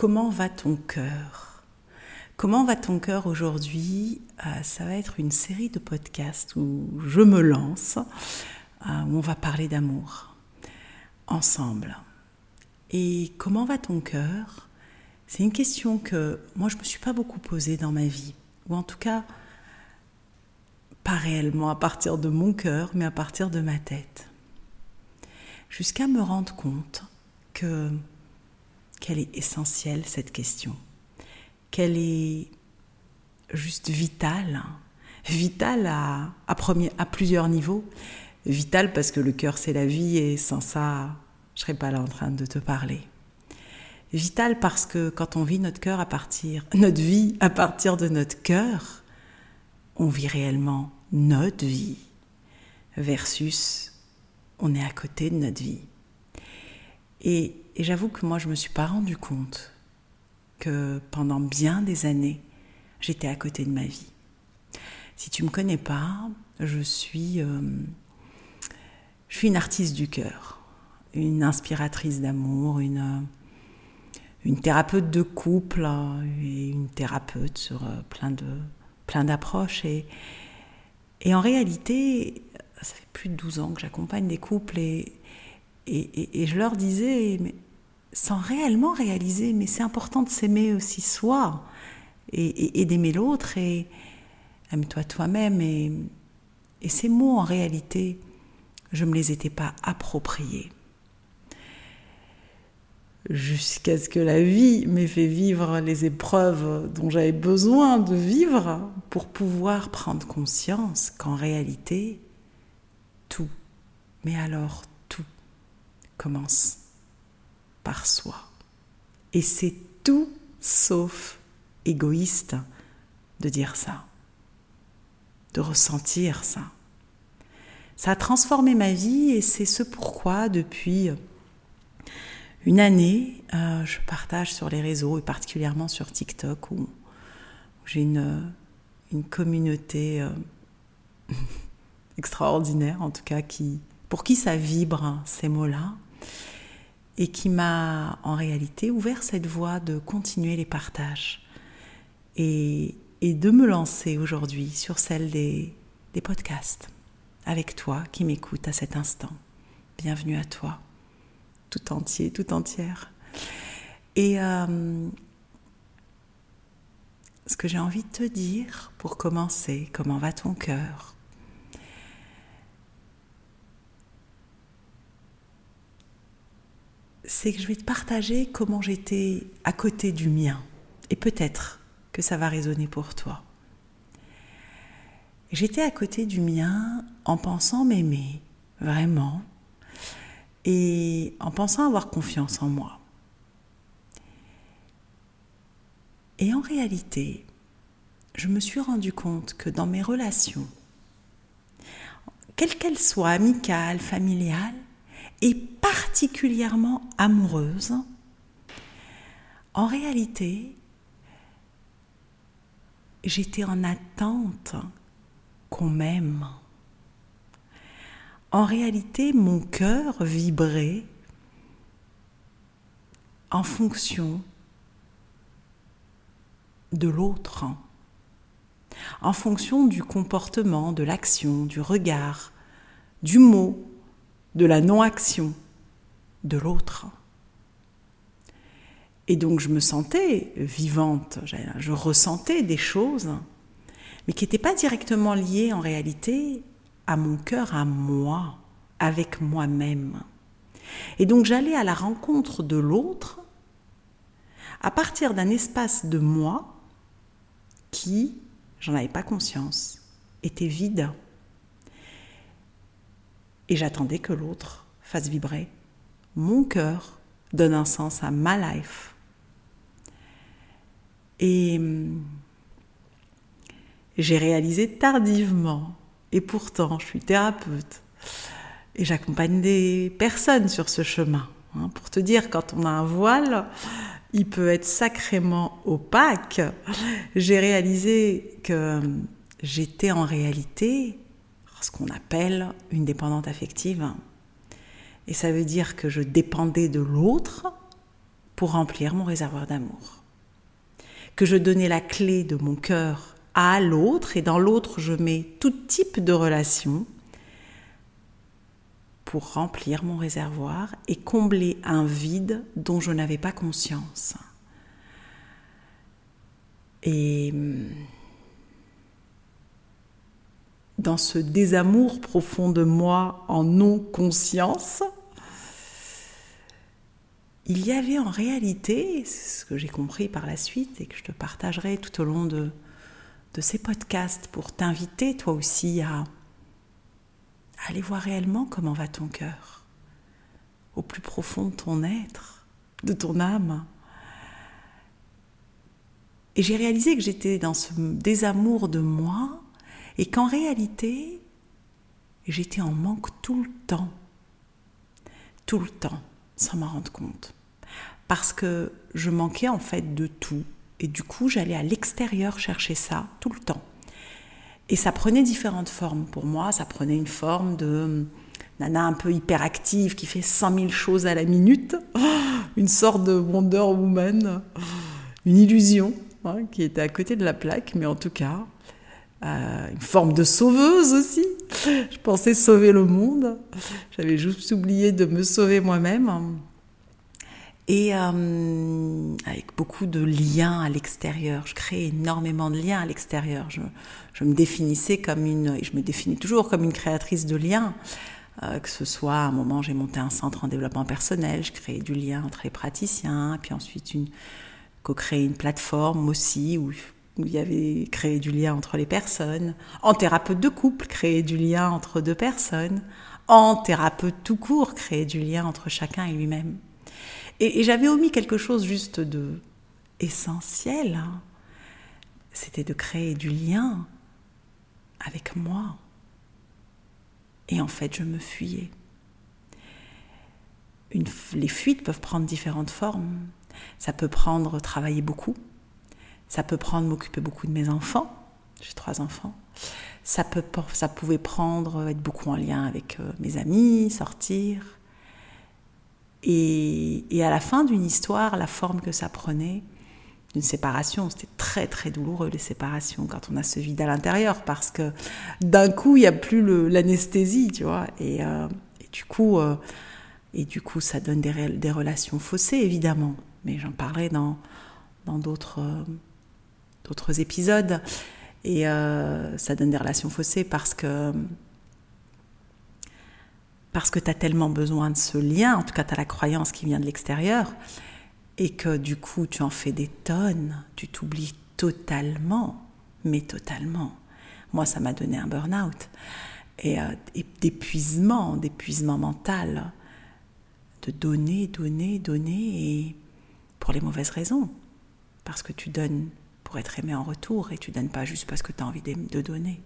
Comment va ton cœur? Comment va ton cœur aujourd'hui? Euh, Ça va être une série de podcasts où je me lance, euh, où on va parler d'amour ensemble. Et comment va ton cœur? C'est une question que moi je me suis pas beaucoup posée dans ma vie, ou en tout cas pas réellement à partir de mon cœur, mais à partir de ma tête. Jusqu'à me rendre compte que qu'elle est essentielle cette question, qu'elle est juste vitale, vitale à, plusieurs niveaux, vitale parce que le cœur c'est la vie et sans ça je serais pas là en train de te parler. Vitale parce que quand on vit notre cœur à partir, notre vie à partir de notre cœur, on vit réellement notre vie versus on est à côté de notre vie. Et, j'avoue que moi, je ne me suis pas rendu compte que pendant bien des années, j'étais à côté de ma vie. Si tu ne me connais pas, je suis, euh, je suis une artiste du cœur, une inspiratrice d'amour, une, une thérapeute de couple et une thérapeute sur euh, plein plein d'approches et, et en réalité, ça fait plus de 12 ans que j'accompagne des couples et, et, je leur disais, sans réellement réaliser, mais c'est important de s'aimer aussi soi et, d'aimer l'autre et aime-toi toi-même. Et, ces mots, en réalité, je ne me les étais pas appropriés jusqu'à ce que la vie m'ait fait vivre les épreuves dont j'avais besoin de vivre pour pouvoir prendre conscience qu'en réalité, tout, mais alors commence par soi. Et c'est tout sauf égoïste de dire ça, de ressentir ça. Ça a transformé ma vie et c'est ce pourquoi depuis une année, euh, je partage sur les réseaux et particulièrement sur TikTok où, j'ai une, communauté euh, extraordinaire, en tout cas, qui, pour qui ça vibre hein, ces mots-là, et qui m'a en réalité ouvert cette voie de continuer les partages et, de me lancer aujourd'hui sur celle des, des podcasts avec toi qui m'écoutes à cet instant. Bienvenue à toi tout entier, tout entière. Et euh, ce que j'ai envie de te dire pour commencer, comment va ton cœur? C'est que je vais te partager comment j'étais à côté du mien. Et peut-être que ça va résonner pour toi. J'étais à côté du mien en pensant m'aimer, vraiment, et en pensant avoir confiance en moi. Et en réalité, je me suis rendu compte que dans mes relations, quelles qu'elles soient, amicales, familiales, particulièrement amoureuses, en réalité, j'étais en attente qu'on m'aime. En réalité, mon cœur vibrait en fonction de l'autre, en fonction du comportement, de l'action, du regard, du mot, de la non-action de l'autre. Et donc je me sentais vivante, je ressentais des choses, mais qui n'étaient pas directement liées en réalité à mon cœur, à moi, avec moi-même. Et donc j'allais à la rencontre de l'autre à partir d'un espace de moi qui, j'en avais pas conscience, était vide. Et j'attendais que l'autre fasse vibrer mon cœur, donne un sens à ma life. Et hum, j'ai réalisé tardivement et pourtant, je suis thérapeute et j'accompagne des personnes sur ce chemin. Hein, pour te dire, quand on a un voile, il peut être sacrément opaque. J'ai réalisé que j'étais en réalité ce qu'on appelle une dépendante affective. Et ça veut dire que je dépendais de l'autre pour remplir mon réservoir d'amour. Que je donnais la clé de mon cœur à l'autre et dans l'autre je mets tout type de relation pour remplir mon réservoir et combler un vide dont je n'avais pas conscience. Et dans ce désamour profond de moi en non-conscience, il y avait en réalité, ce que j'ai compris par la suite et que je te partagerai tout au long de, de ces podcasts pour t'inviter toi aussi à, aller voir réellement comment va ton cœur, au plus profond de ton être, de ton âme. Et j'ai réalisé que j'étais dans ce désamour de moi et qu'en réalité, j'étais en manque tout le temps. Tout le temps, sans m'en rendre compte. Parce que je manquais en fait de tout. Et du coup, j'allais à l'extérieur chercher ça tout le temps. Et ça prenait différentes formes. Pour moi, ça prenait une forme de hum, nana un peu hyperactive qui fait 100 000 choses à la minute, une sorte de Wonder Woman, une illusion hein, qui était à côté de la plaque, mais en tout cas, euh, une forme de sauveuse aussi. Je pensais sauver le monde. J'avais juste oublié de me sauver moi-même. Et euh, avec beaucoup de liens à l'extérieur. Je créais énormément de liens à l'extérieur. Je, me définissais comme une, et je me définis toujours comme une créatrice de liens. Euh, que ce soit à un moment, j'ai monté un centre en développement personnel, je créais du lien entre les praticiens, puis ensuite une, co-créé une plateforme aussi où où il y avait créé du lien entre les personnes, en thérapeute de couple, créer du lien entre deux personnes, en thérapeute tout court, créer du lien entre chacun et lui-même. Et, j'avais omis quelque chose juste de essentiel, hein. c'était de créer du lien avec moi. Et en fait, je me fuyais. Les fuites peuvent prendre différentes formes. Ça peut prendre travailler beaucoup, ça peut prendre m'occuper beaucoup de mes enfants. J'ai trois enfants. Ça, peut, ça pouvait prendre être beaucoup en lien avec euh, mes amis, sortir. Et, à la fin d'une histoire, la forme que ça prenait, d'une séparation, c'était très très douloureux les séparations quand on a ce vide à l'intérieur parce que d'un coup il n'y a plus l'anesthésie, tu vois. Et, euh, du coup, euh, et du coup, ça donne des, relations faussées évidemment. Mais j'en parlerai dans dans d'autres d'autres épisodes. Et euh, ça donne des relations faussées parce que parce que tu as tellement besoin de ce lien, en tout cas tu as la croyance qui vient de l'extérieur, et que du coup tu en fais des tonnes, tu t'oublies totalement, mais totalement. Moi ça m'a donné un burn-out, et, euh, et d'épuisement, d'épuisement mental, de donner, donner, donner, et pour les mauvaises raisons, parce que tu donnes pour être aimé en retour et tu donnes pas juste parce que tu as envie de donner.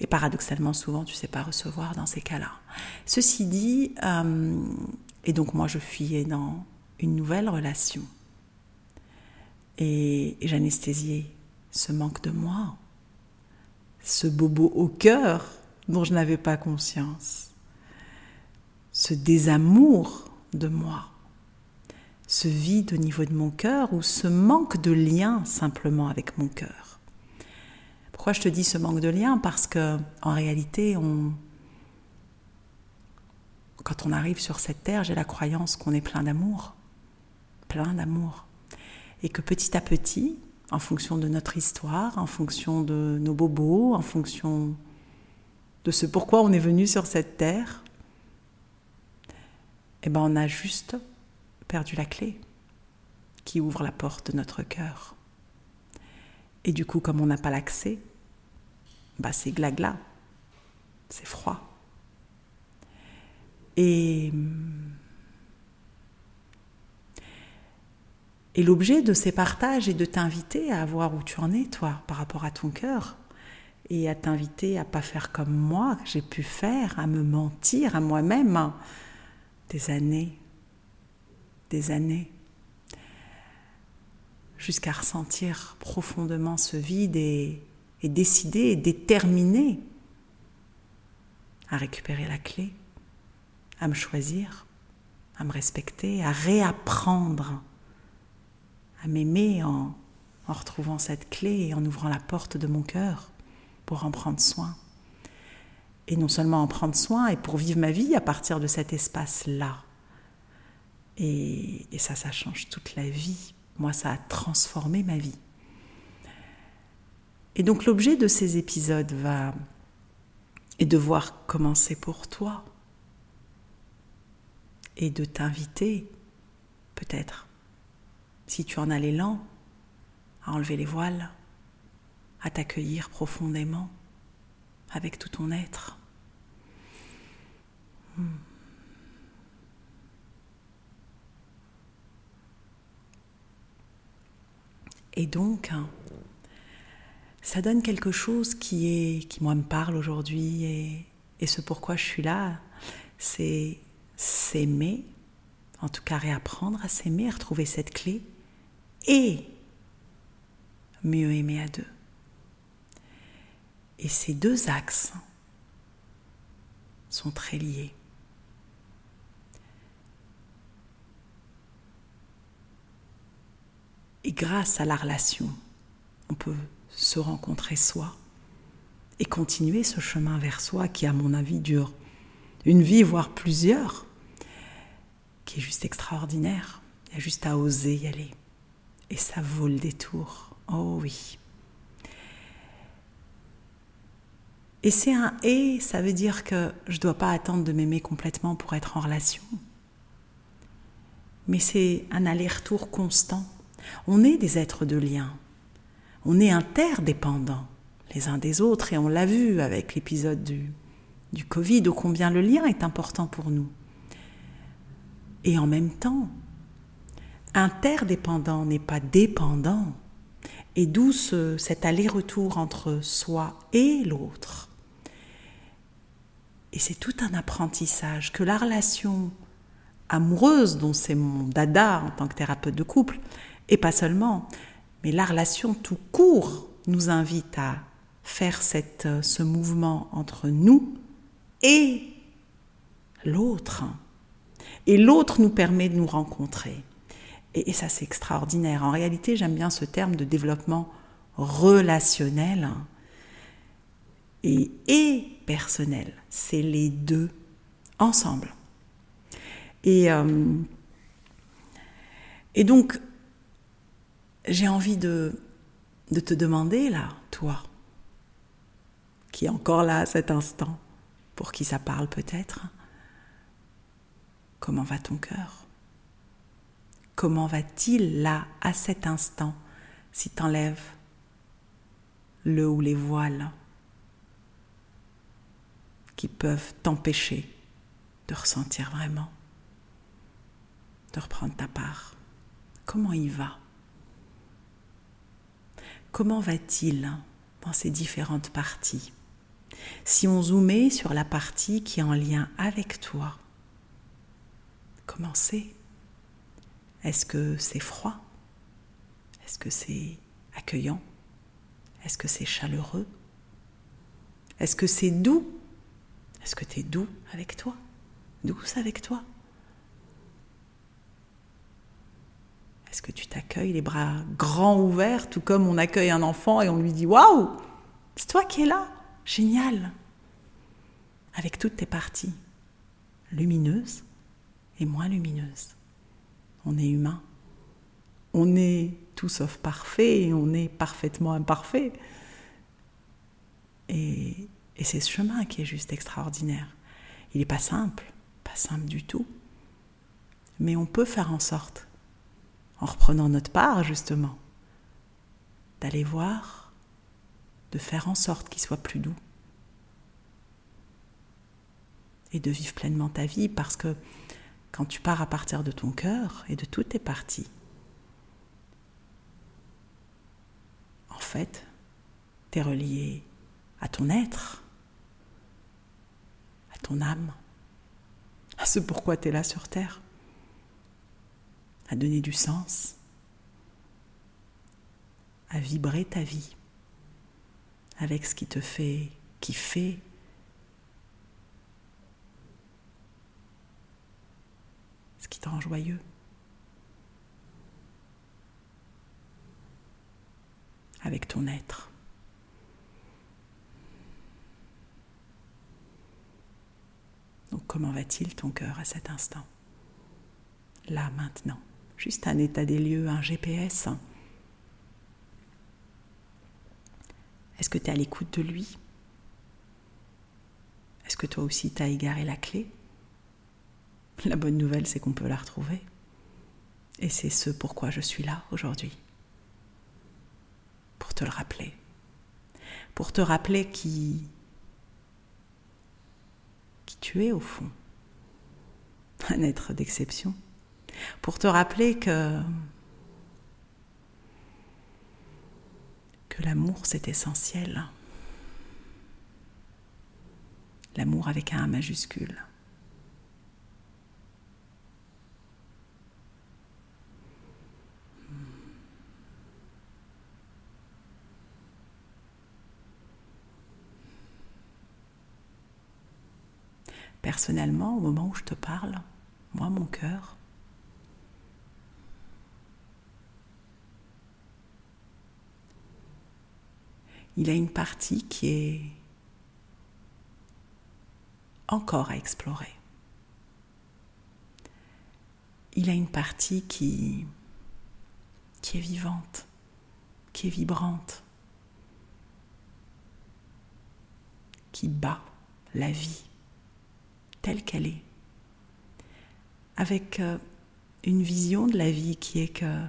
Et paradoxalement, souvent, tu sais pas recevoir dans ces cas-là. Ceci dit, euh, et donc moi, je fuyais dans une nouvelle relation. Et, et j'anesthésiais ce manque de moi, ce bobo au cœur dont je n'avais pas conscience, ce désamour de moi ce vide au niveau de mon cœur ou ce manque de lien simplement avec mon cœur. Pourquoi je te dis ce manque de lien? Parce que en réalité, quand on arrive sur cette terre, j'ai la croyance qu'on est plein d'amour, plein d'amour, et que petit à petit, en fonction de notre histoire, en fonction de nos bobos, en fonction de ce pourquoi on est venu sur cette terre, eh ben on a juste perdu la clé qui ouvre la porte de notre cœur. Et du coup, comme on n'a pas l'accès, bah c'est glagla, c'est froid. Et, et l'objet de ces partages est de t'inviter à voir où tu en es, toi, par rapport à ton cœur, et à t'inviter à pas faire comme moi, j'ai pu faire, à me mentir à moi-même des années des années, jusqu'à ressentir profondément ce vide et, décider et déterminer à récupérer la clé, à me choisir, à me respecter, à réapprendre à m'aimer en, retrouvant cette clé et en ouvrant la porte de mon cœur pour en prendre soin. Et non seulement en prendre soin, et pour vivre ma vie à partir de cet espace-là. Et, et, ça, ça change toute la vie. Moi, ça a transformé ma vie. Et donc l'objet de ces épisodes va est de voir comment pour toi et de t'inviter, peut-être, si tu en as l'élan, à enlever les voiles, à t'accueillir profondément avec tout ton être. Hmm. Et donc, ça donne quelque chose qui est, qui moi me parle aujourd'hui et, et ce pourquoi je suis là, c'est s'aimer, en tout cas réapprendre à s'aimer, à retrouver cette clé et mieux aimer à deux. Et ces deux axes sont très liés. Et grâce à la relation, on peut se rencontrer soi et continuer ce chemin vers soi qui, à mon avis, dure une vie, voire plusieurs, qui est juste extraordinaire. Il y a juste à oser y aller. Et ça vaut le détour. Oh oui. Et c'est un et, ça veut dire que je ne dois pas attendre de m'aimer complètement pour être en relation. Mais c'est un aller-retour constant. On est des êtres de lien. On est interdépendants les uns des autres et on l'a vu avec l'épisode du, du Covid, ô combien le lien est important pour nous. Et en même temps, interdépendant n'est pas dépendant et d'où cet aller-retour entre soi et l'autre. Et c'est tout un apprentissage que la relation amoureuse, dont c'est mon dada en tant que thérapeute de couple, et pas seulement, mais la relation tout court nous invite à faire cette, ce mouvement entre nous et l'autre. Et l'autre nous permet de nous rencontrer. Et, ça, c'est extraordinaire. En réalité, j'aime bien ce terme de développement relationnel et, et personnel. C'est les deux ensemble. Et, euh, et donc, j'ai envie de, te demander, là, toi, qui est encore là à cet instant, pour qui ça parle peut-être, comment va ton cœur? Comment va-t-il là, à cet instant, si t'enlèves le ou les voiles qui peuvent t'empêcher de ressentir vraiment, de reprendre ta part? Comment il va? Comment va-t-il dans ces différentes parties? Si on zoomait sur la partie qui est en lien avec toi, comment c'est? Est-ce que c'est froid? Est-ce que c'est accueillant? Est-ce que c'est chaleureux? Est-ce que c'est doux? Est-ce que tu es doux avec toi? Douce avec toi? Est-ce que tu t'accueilles les bras grands ouverts, tout comme on accueille un enfant et on lui dit Waouh C'est toi qui es là Génial Avec toutes tes parties, lumineuses et moins lumineuses on est humain. On est tout sauf parfait et on est parfaitement imparfait. Et, c'est ce chemin qui est juste extraordinaire. Il n'est pas simple, pas simple du tout. Mais on peut faire en sorte, en reprenant notre part justement, d'aller voir, de faire en sorte qu'il soit plus doux. Et de vivre pleinement ta vie parce que quand tu pars à partir de ton cœur et de toutes tes parties, en fait, tu es relié à ton être, à ton âme, à ce pourquoi tu es là sur Terre, à donner du sens, à vibrer ta vie avec ce qui te fait kiffer, ce qui te rend joyeux. Avec ton être. Donc comment va-t-il ton cœur à cet instant? Là, maintenant. Juste un état des lieux, un GPS. Est-ce que tu es à l'écoute de lui? Est-ce que toi aussi tu as égaré la clé? La bonne nouvelle, c'est qu'on peut la retrouver. Et c'est ce pourquoi je suis là aujourd'hui. Pour te le rappeler. Pour te rappeler qui, qui tu es au fond. Un être d'exception. Pour te rappeler que l'amour c'est essentiel. L'amour avec un A majuscule. Personnellement, au moment où je te parle, moi, mon cœur, il a une partie qui est encore à explorer. Il a une partie qui, est vivante, qui est vibrante, qui bat la vie telle qu'elle est, avec euh, une vision de la vie qui est que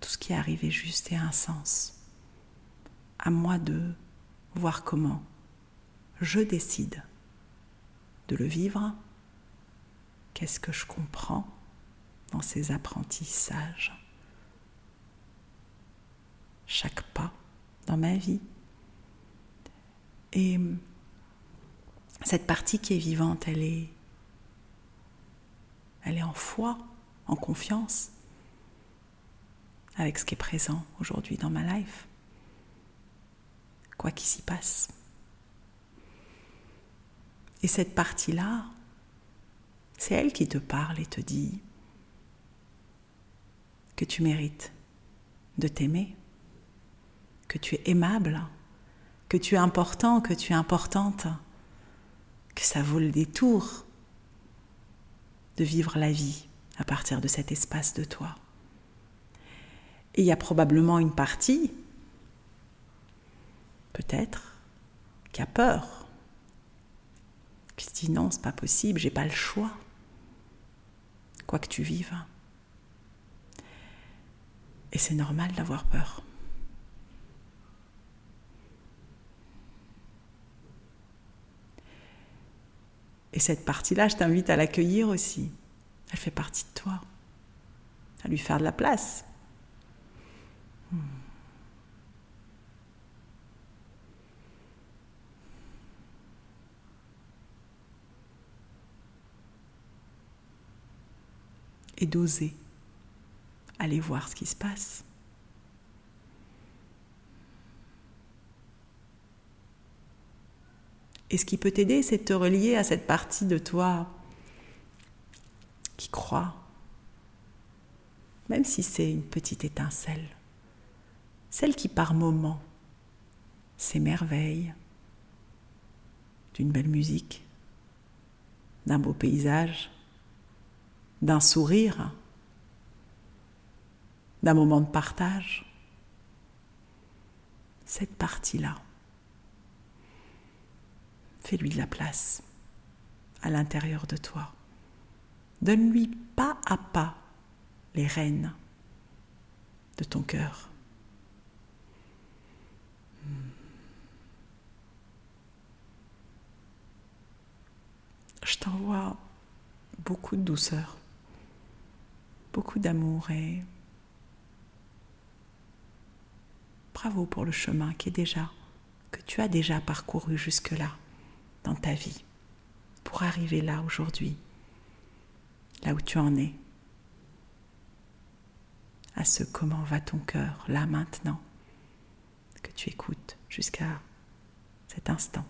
tout ce qui est arrivé juste est un sens à moi de voir comment je décide de le vivre, qu'est-ce que je comprends dans ces apprentissages, chaque pas dans ma vie. Et cette partie qui est vivante, elle est, elle est en foi, en confiance avec ce qui est présent aujourd'hui dans ma life quoi qu'il s'y passe. Et cette partie-là, c'est elle qui te parle et te dit que tu mérites de t'aimer, que tu es aimable, que tu es important, que tu es importante, que ça vaut le détour de vivre la vie à partir de cet espace de toi. Et il y a probablement une partie peut-être, qui a peur, qui se dit non, c'est pas possible, j'ai pas le choix, quoi que tu vives. Et c'est normal d'avoir peur. Et cette partie-là, je t'invite à l'accueillir aussi. Elle fait partie de toi. À lui faire de la place. Hmm. Et d'oser aller voir ce qui se passe. Et ce qui peut t'aider, c'est de te relier à cette partie de toi qui croit, même si c'est une petite étincelle, celle qui par moments s'émerveille d'une belle musique, d'un beau paysage, d'un sourire, d'un moment de partage. Cette partie-là, fais-lui de la place à l'intérieur de toi. Donne-lui pas à pas les rênes de ton cœur. Je t'envoie beaucoup de douceur beaucoup d'amour et bravo pour le chemin qui déjà, que tu as déjà parcouru jusque-là dans ta vie pour arriver là aujourd'hui, là où tu en es, à ce comment va ton cœur là maintenant que tu écoutes jusqu'à cet instant.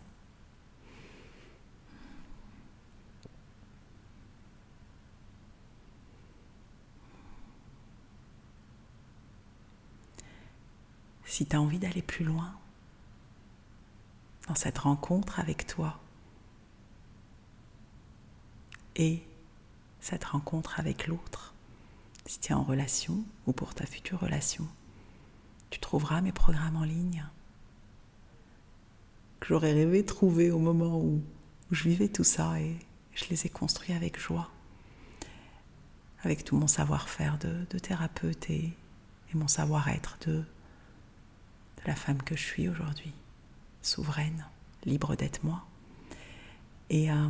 Si tu as envie d'aller plus loin dans cette rencontre avec toi. Et cette rencontre avec l'autre, si tu es en relation ou pour ta future relation, tu trouveras mes programmes en ligne. Que j'aurais rêvé trouver au moment où, je vivais tout ça et je les ai construits avec joie, avec tout mon savoir-faire de, thérapeute et, mon savoir-être de, de la femme que je suis aujourd'hui, souveraine, libre d'être moi. Et, euh,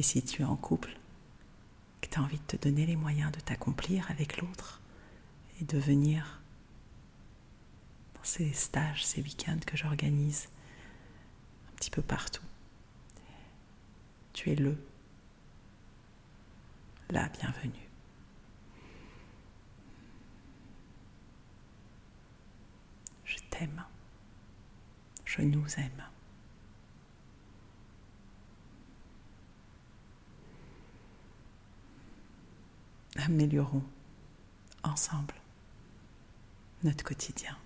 si tu es en couple, que tu as envie de te donner les moyens de t'accomplir avec l'autre et de venir dans ces stages, ces week-ends que j'organise un petit peu partout. Tu es le, la bienvenue. Je Je nous aime. améliorons ensemble notre quotidien.